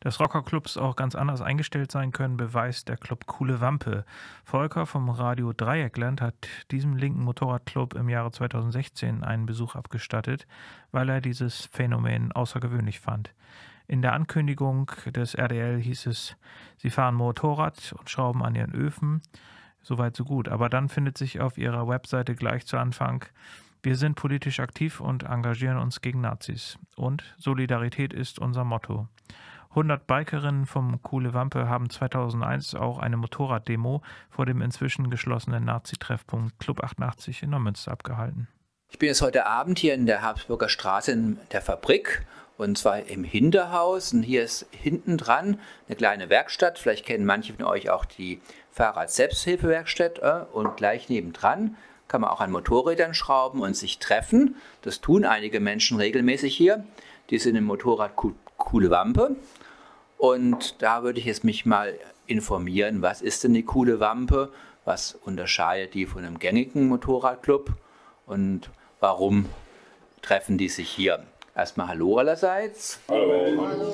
Dass Rockerclubs auch ganz anders eingestellt sein können, beweist der Club Coole Wampe. Volker vom Radio Dreieckland hat diesem linken Motorradclub im Jahre 2016 einen Besuch abgestattet, weil er dieses Phänomen außergewöhnlich fand. In der Ankündigung des RDL hieß es, sie fahren Motorrad und schrauben an ihren Öfen. Soweit so gut. Aber dann findet sich auf ihrer Webseite gleich zu Anfang, wir sind politisch aktiv und engagieren uns gegen Nazis. Und Solidarität ist unser Motto. 100 Bikerinnen vom Kuhle Wampe haben 2001 auch eine Motorraddemo vor dem inzwischen geschlossenen Nazi-Treffpunkt Club 88 in Neumünster abgehalten. Ich bin jetzt heute Abend hier in der Habsburger Straße in der Fabrik und zwar im Hinterhaus. Und hier ist hinten dran eine kleine Werkstatt. Vielleicht kennen manche von euch auch die Fahrrad-Selbsthilfewerkstatt. Äh, und gleich nebendran kann man auch an Motorrädern schrauben und sich treffen. Das tun einige Menschen regelmäßig hier. Die sind im Motorrad Coole Wampe. Und da würde ich jetzt mich mal informieren, was ist denn die coole Wampe? Was unterscheidet die von einem gängigen Motorradclub? Und warum treffen die sich hier? Erstmal Hallo allerseits. Hallo.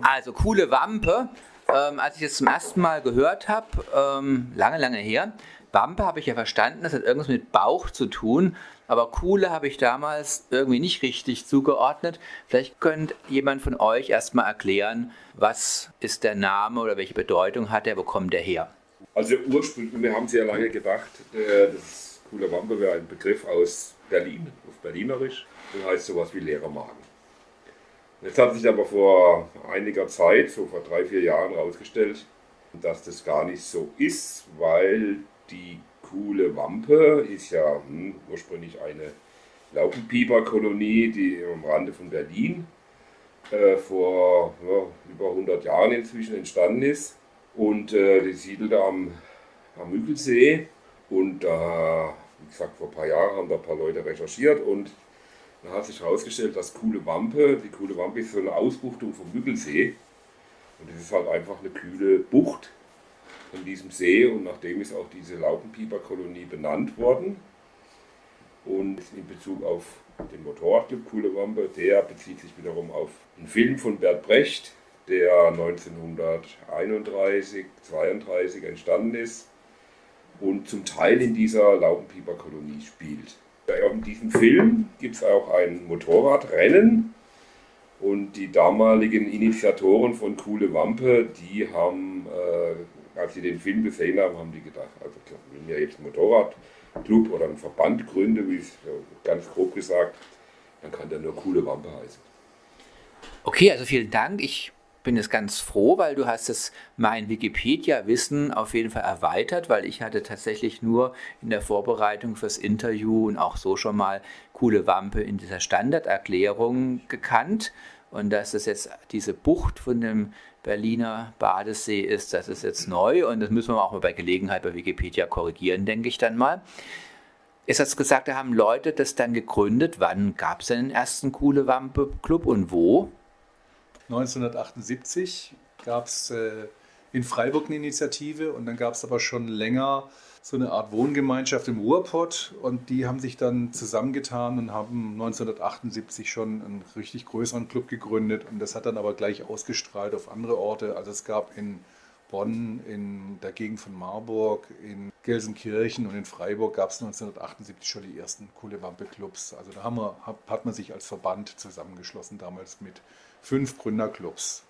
Also coole Wampe. Ähm, als ich es zum ersten Mal gehört habe, ähm, lange, lange her, Wampe habe ich ja verstanden, das hat irgendwas mit Bauch zu tun, aber Kuhle habe ich damals irgendwie nicht richtig zugeordnet. Vielleicht könnte jemand von euch erstmal erklären, was ist der Name oder welche Bedeutung hat er, wo kommt der her? Also ursprünglich, wir haben sehr lange gedacht, äh, das Kuhle Wampe wäre ein Begriff aus Berlin, auf Berlinerisch, und heißt sowas wie Lehrermagen. Jetzt hat sich aber vor einiger Zeit, so vor drei, vier Jahren, herausgestellt, dass das gar nicht so ist, weil die coole Wampe ist ja hm, ursprünglich eine Laubenpieper-Kolonie, die am Rande von Berlin äh, vor ja, über 100 Jahren inzwischen entstanden ist. Und äh, die siedelte am, am Müggelsee. Und da, wie gesagt, vor ein paar Jahren haben da ein paar Leute recherchiert und dann hat sich herausgestellt, dass Kuhle Wampe, die Kuhle Wampe ist so eine Ausbuchtung vom Müggelsee. Und das ist halt einfach eine kühle Bucht von diesem See und nachdem ist auch diese Laubenpieperkolonie benannt worden. Und in Bezug auf den Motorradclub Kuhle Wampe, der bezieht sich wiederum auf einen Film von Bert Brecht, der 1931, 32 entstanden ist und zum Teil in dieser Laubenpieperkolonie spielt. In diesem Film gibt es auch ein Motorradrennen und die damaligen Initiatoren von Kuhle Wampe, die haben äh, als sie den Film gesehen haben, haben die gedacht, also wenn wir jetzt einen Motorradclub oder einen Verband gründen, wie es ganz grob gesagt, dann kann der nur coole Wampe heißen. Okay, also vielen Dank. Ich bin jetzt ganz froh, weil du hast es mein Wikipedia-Wissen auf jeden Fall erweitert, weil ich hatte tatsächlich nur in der Vorbereitung fürs Interview und auch so schon mal coole Wampe in dieser Standarderklärung gekannt. Und dass es jetzt diese Bucht von dem Berliner Badesee ist. Das ist jetzt neu und das müssen wir auch mal bei Gelegenheit bei Wikipedia korrigieren, denke ich dann mal. Es hat gesagt, da haben Leute das dann gegründet. Wann gab es denn den ersten Coole Wampe Club und wo? 1978 gab es äh, in Freiburg eine Initiative und dann gab es aber schon länger so eine Art Wohngemeinschaft im Ruhrpott und die haben sich dann zusammengetan und haben 1978 schon einen richtig größeren Club gegründet und das hat dann aber gleich ausgestrahlt auf andere Orte. Also es gab in Bonn, in der Gegend von Marburg, in Gelsenkirchen und in Freiburg gab es 1978 schon die ersten Kohlewampe-Clubs. Also da wir, hat man sich als Verband zusammengeschlossen, damals mit fünf Gründerclubs.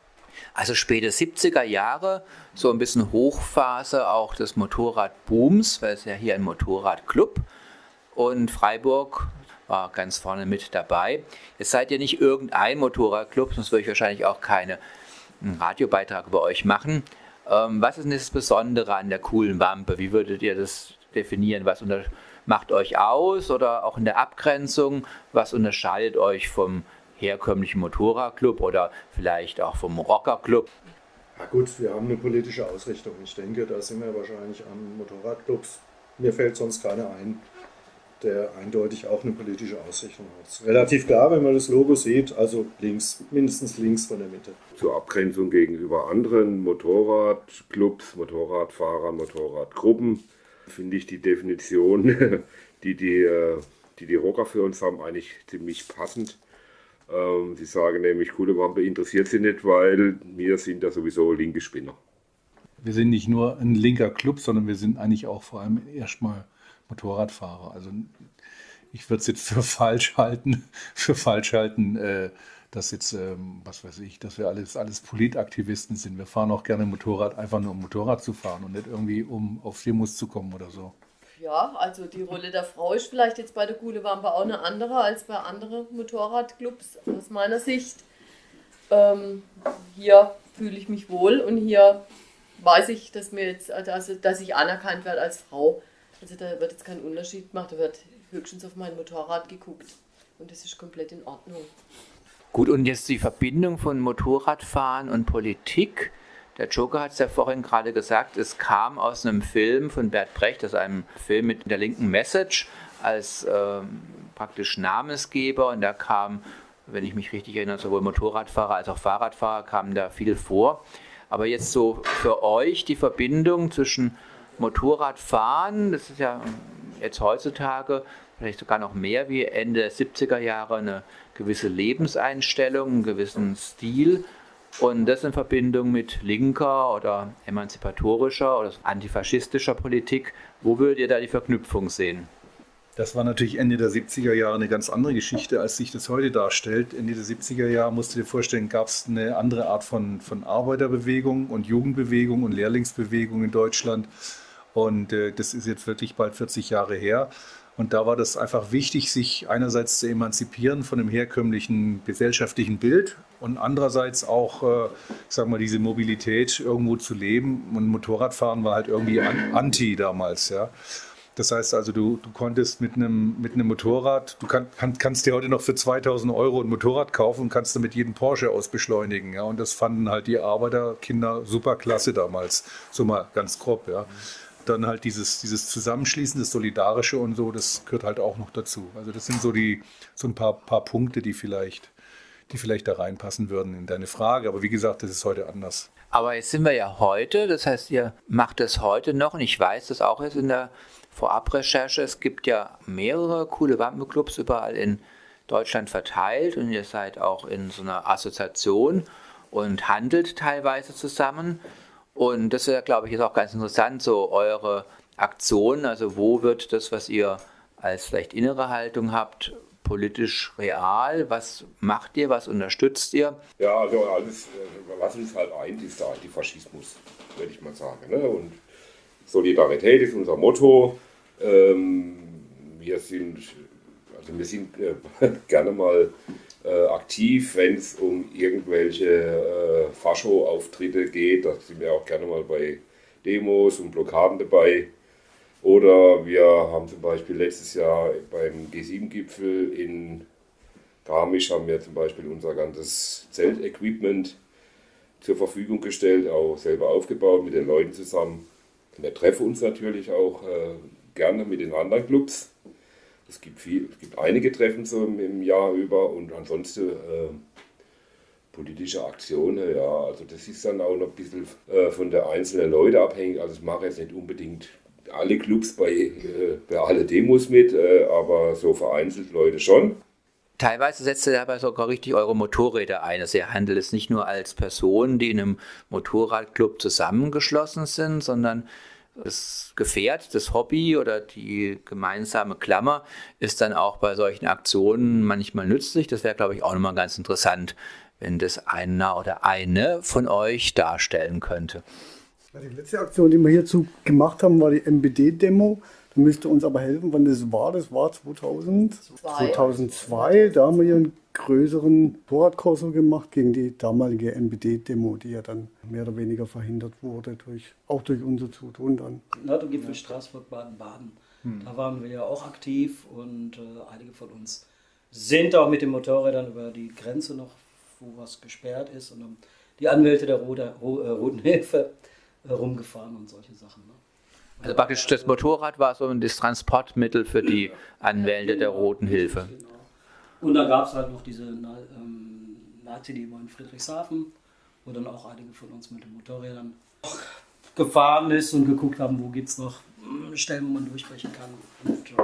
Also späte 70er Jahre, so ein bisschen Hochphase auch des Motorradbooms, weil es ja hier ein Motorradclub und Freiburg war ganz vorne mit dabei. Jetzt seid ihr nicht irgendein Motorradclub, sonst würde ich wahrscheinlich auch keinen Radiobeitrag über euch machen. Ähm, was ist denn das Besondere an der coolen Wampe? Wie würdet ihr das definieren? Was macht euch aus oder auch in der Abgrenzung? Was unterscheidet euch vom herkömmlichen Motorradclub oder vielleicht auch vom Rockerclub? Ja gut, wir haben eine politische Ausrichtung. Ich denke, da sind wir wahrscheinlich an Motorradclubs. Mir fällt sonst keiner ein, der eindeutig auch eine politische Ausrichtung hat. Relativ klar, wenn man das Logo sieht, also links, mindestens links von der Mitte. Zur Abgrenzung gegenüber anderen Motorradclubs, Motorradfahrern, Motorradgruppen finde ich die Definition, <laughs> die die, äh, die die Rocker für uns haben, eigentlich ziemlich passend. Ähm, sie sagen nämlich, coole Wampe interessiert sie nicht, weil wir sind ja sowieso linke Spinner. Wir sind nicht nur ein linker Club, sondern wir sind eigentlich auch vor allem erstmal Motorradfahrer. Also ich würde es jetzt für <laughs> falsch halten, für falsch halten, äh, dass jetzt, ähm, was weiß ich, dass wir alles, alles Politaktivisten sind. Wir fahren auch gerne Motorrad, einfach nur um Motorrad zu fahren und nicht irgendwie, um auf Demos zu kommen oder so. Ja, also die Rolle der Frau ist vielleicht jetzt bei der Gule Wampe auch eine andere als bei anderen Motorradclubs aus meiner Sicht. Ähm, hier fühle ich mich wohl und hier weiß ich, dass mir jetzt, also, dass ich anerkannt werde als Frau. Also da wird jetzt kein Unterschied gemacht, da wird höchstens auf mein Motorrad geguckt und das ist komplett in Ordnung. Gut, und jetzt die Verbindung von Motorradfahren und Politik. Der Joker hat es ja vorhin gerade gesagt, es kam aus einem Film von Bert Brecht, aus einem Film mit der linken Message als ähm, praktisch Namensgeber und da kam, wenn ich mich richtig erinnere, sowohl Motorradfahrer als auch Fahrradfahrer kamen da viel vor. Aber jetzt so für euch die Verbindung zwischen Motorradfahren, das ist ja jetzt heutzutage vielleicht sogar noch mehr wie Ende der 70er Jahre eine gewisse Lebenseinstellung, einen gewissen Stil und das in Verbindung mit linker oder emanzipatorischer oder antifaschistischer Politik. Wo würdet ihr da die Verknüpfung sehen? Das war natürlich Ende der 70er Jahre eine ganz andere Geschichte, als sich das heute darstellt. Ende der 70er Jahre, musst du dir vorstellen, gab es eine andere Art von, von Arbeiterbewegung und Jugendbewegung und Lehrlingsbewegung in Deutschland. Und äh, das ist jetzt wirklich bald 40 Jahre her. Und da war das einfach wichtig, sich einerseits zu emanzipieren von dem herkömmlichen gesellschaftlichen Bild und andererseits auch, äh, ich sag mal, diese Mobilität irgendwo zu leben. Und Motorradfahren war halt irgendwie an, anti damals, ja. Das heißt also, du, du konntest mit einem, mit einem Motorrad, du kann, kann, kannst dir heute noch für 2000 Euro ein Motorrad kaufen und kannst damit jeden Porsche ausbeschleunigen. Ja? Und das fanden halt die Arbeiterkinder super klasse damals, so mal ganz grob. Ja? Dann halt dieses, dieses Zusammenschließen, das Solidarische und so, das gehört halt auch noch dazu. Also das sind so die so ein paar, paar Punkte, die vielleicht, die vielleicht da reinpassen würden in deine Frage. Aber wie gesagt, das ist heute anders. Aber jetzt sind wir ja heute, das heißt, ihr macht es heute noch und ich weiß das auch jetzt in der Vorabrecherche. Es gibt ja mehrere coole Wampenclubs überall in Deutschland verteilt und ihr seid auch in so einer Assoziation und handelt teilweise zusammen. Und das wäre, glaube ich, ist auch ganz interessant, so eure Aktionen, also wo wird das, was ihr als vielleicht innere Haltung habt, politisch real? Was macht ihr, was unterstützt ihr? Ja, also alles, äh, was uns halt eint, ist der Antifaschismus, würde ich mal sagen. Ne? Und Solidarität ist unser Motto. Ähm, wir sind, also wir sind äh, <laughs> gerne mal äh, aktiv, wenn es um irgendwelche äh, Fascho-Auftritte geht. Da sind wir auch gerne mal bei Demos und Blockaden dabei. Oder wir haben zum Beispiel letztes Jahr beim G7-Gipfel in Garmisch haben wir zum Beispiel unser ganzes Zeltequipment zur Verfügung gestellt, auch selber aufgebaut mit den Leuten zusammen. Wir treffen uns natürlich auch äh, gerne mit den anderen Clubs es gibt, viel, es gibt einige Treffen so im, Jahr über und ansonsten äh, politische Aktionen, ja, also das ist dann auch noch ein bisschen äh, von der einzelnen Leute abhängig. Also ich mache jetzt nicht unbedingt alle Clubs bei, äh, bei alle Demos mit, äh, aber so vereinzelt Leute schon. Teilweise setzt ihr dabei sogar richtig eure Motorräder ein. Also ihr handelt es nicht nur als Personen, die in einem Motorradclub zusammengeschlossen sind, sondern das Gefährt, das Hobby oder die gemeinsame Klammer ist dann auch bei solchen Aktionen manchmal nützlich. Das wäre, glaube ich, auch nochmal ganz interessant, wenn das einer oder eine von euch darstellen könnte. Die letzte Aktion, die wir hierzu gemacht haben, war die MBD-Demo. Da müsste uns aber helfen, wann das war. Das war 2000, 2002. Da haben wir hier einen größeren Motorradkorso gemacht gegen die damalige MBD-Demo, die ja dann mehr oder weniger verhindert wurde, durch, auch durch unser Zutun dann. NATO-Gipfel Straßburg, Baden-Baden. Hm. Da waren wir ja auch aktiv und äh, einige von uns sind auch mit den Motorrädern über die Grenze noch, wo was gesperrt ist und haben die Anwälte der Rote, Ro, äh, Roten Hilfe äh, rumgefahren und solche Sachen. Ne? Also praktisch das Motorrad war so das Transportmittel für die Anwälte der Roten Hilfe. Und da gab es halt noch diese Na- ähm, Nazi-Demo in Friedrichshafen, wo dann auch einige von uns mit den Motorrädern gefahren ist und geguckt haben, wo gibt es noch hm, Stellen, wo man durchbrechen kann. Und äh,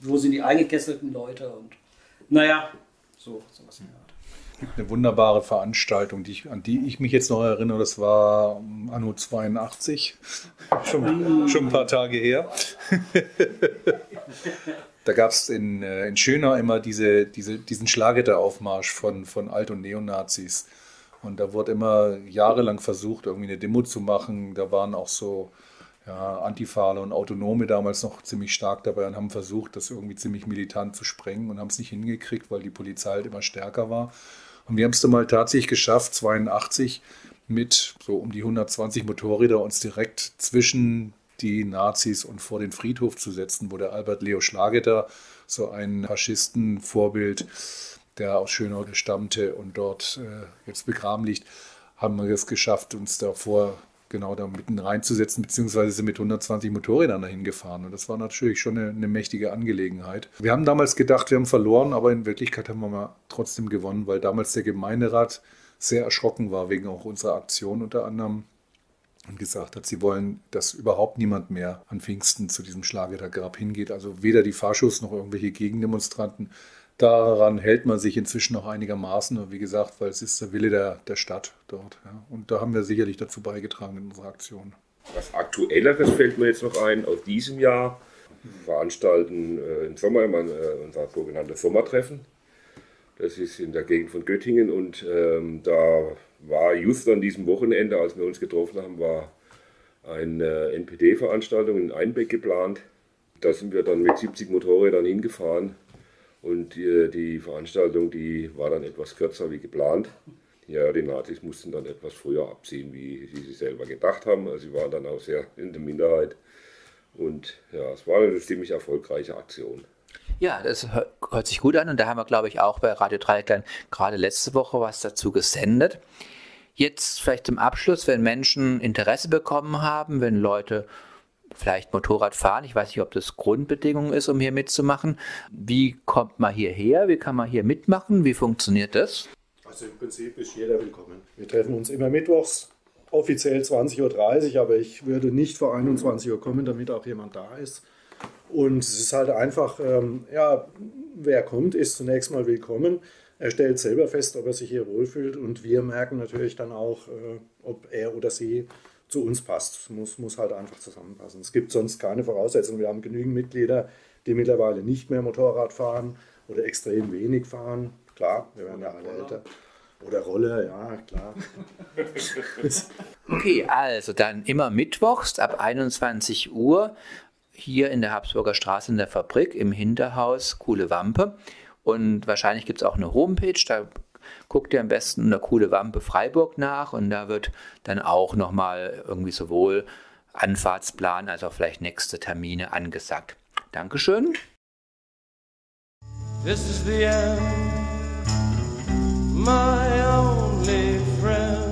wo sind die eingekesselten Leute und naja, so, sowas in der Art. gibt eine wunderbare Veranstaltung, die ich, an die ich mich jetzt noch erinnere. Das war Anno 82, <laughs> schon, schon ein paar Tage her. <laughs> da gab es in, äh, in Schönau immer diese, diese, diesen Schlagetteraufmarsch von, von Alt- und Neonazis. Und da wurde immer jahrelang versucht, irgendwie eine Demo zu machen. Da waren auch so ja, Antifale und Autonome damals noch ziemlich stark dabei und haben versucht, das irgendwie ziemlich militant zu sprengen und haben es nicht hingekriegt, weil die Polizei halt immer stärker war. Und wir haben es dann mal tatsächlich geschafft, 82 mit so um die 120 Motorräder uns direkt zwischen die Nazis und vor den Friedhof zu setzen, wo der Albert Leo Schlageter, so ein Faschistenvorbild, der aus Schönau stammte und dort äh, jetzt begraben liegt, haben wir es geschafft, uns davor genau da mitten reinzusetzen, beziehungsweise sind mit 120 Motorrädern dahin gefahren. Und das war natürlich schon eine, eine mächtige Angelegenheit. Wir haben damals gedacht, wir haben verloren, aber in Wirklichkeit haben wir mal trotzdem gewonnen, weil damals der Gemeinderat sehr erschrocken war wegen auch unserer Aktion unter anderem und gesagt hat, sie wollen, dass überhaupt niemand mehr an Pfingsten zu diesem Schlagergrab hingeht. Also weder die Faschos noch irgendwelche Gegendemonstranten. Daran hält man sich inzwischen noch einigermaßen, und wie gesagt, weil es ist der Wille der, der Stadt dort. Ja. Und da haben wir sicherlich dazu beigetragen in unserer Aktion. Was Aktuelleres fällt mir jetzt noch ein aus diesem Jahr. Veranstalten äh, im Sommer immer äh, unser sogenanntes Sommertreffen. Das ist in der Gegend von Göttingen und ähm, da war just an diesem Wochenende, als wir uns getroffen haben, war eine NPD-Veranstaltung in Einbeck geplant. Da sind wir dann mit 70 Motorrädern hingefahren und die, die Veranstaltung, die war dann etwas kürzer wie geplant. Ja, die Nazis mussten dann etwas früher abziehen, wie sie sich selber gedacht haben. Also sie waren dann auch sehr in der Minderheit. Und ja, es war eine ziemlich erfolgreiche Aktion. Ja, das hört, sich gut an und da haben wir, glaube ich, auch bei Radio Dreieckland gerade letzte Woche was dazu gesendet. Jetzt vielleicht zum Abschluss, wenn Menschen Interesse bekommen haben, wenn Leute vielleicht Motorrad fahren, ich weiß nicht, ob das Grundbedingung ist, um hier mitzumachen. Wie kommt man hierher? Wie kann man hier mitmachen? Wie funktioniert das? Also im Prinzip ist jeder willkommen. Wir treffen uns immer mittwochs, offiziell 20.30 Uhr, aber ich würde nicht vor 21 Uhr kommen, damit auch jemand da ist. Und es ist halt einfach, ähm, ja, wer kommt, ist zunächst mal willkommen. Er stellt selber fest, ob er sich hier wohlfühlt und wir merken natürlich dann auch, äh, ob er oder sie zu uns passt. Es muss, muss halt einfach zusammenpassen. Es gibt sonst keine Voraussetzungen. Wir haben genügend Mitglieder, die mittlerweile nicht mehr Motorrad fahren oder extrem wenig fahren. Klar, wir werden ja alle älter. Oder Rolle, ja, klar. <laughs> Okay, also dann immer mittwochs ab 21 Uhr hier in der Habsburger Straße in der Fabrik im Hinterhaus Coole Wampe. Und wahrscheinlich gibt es auch eine Homepage, da guckt ihr am besten eine Coole Wampe Freiburg nach und da wird dann auch nochmal irgendwie sowohl Anfahrtsplan als auch vielleicht nächste Termine angesagt. Dankeschön. This is the end, my only friend.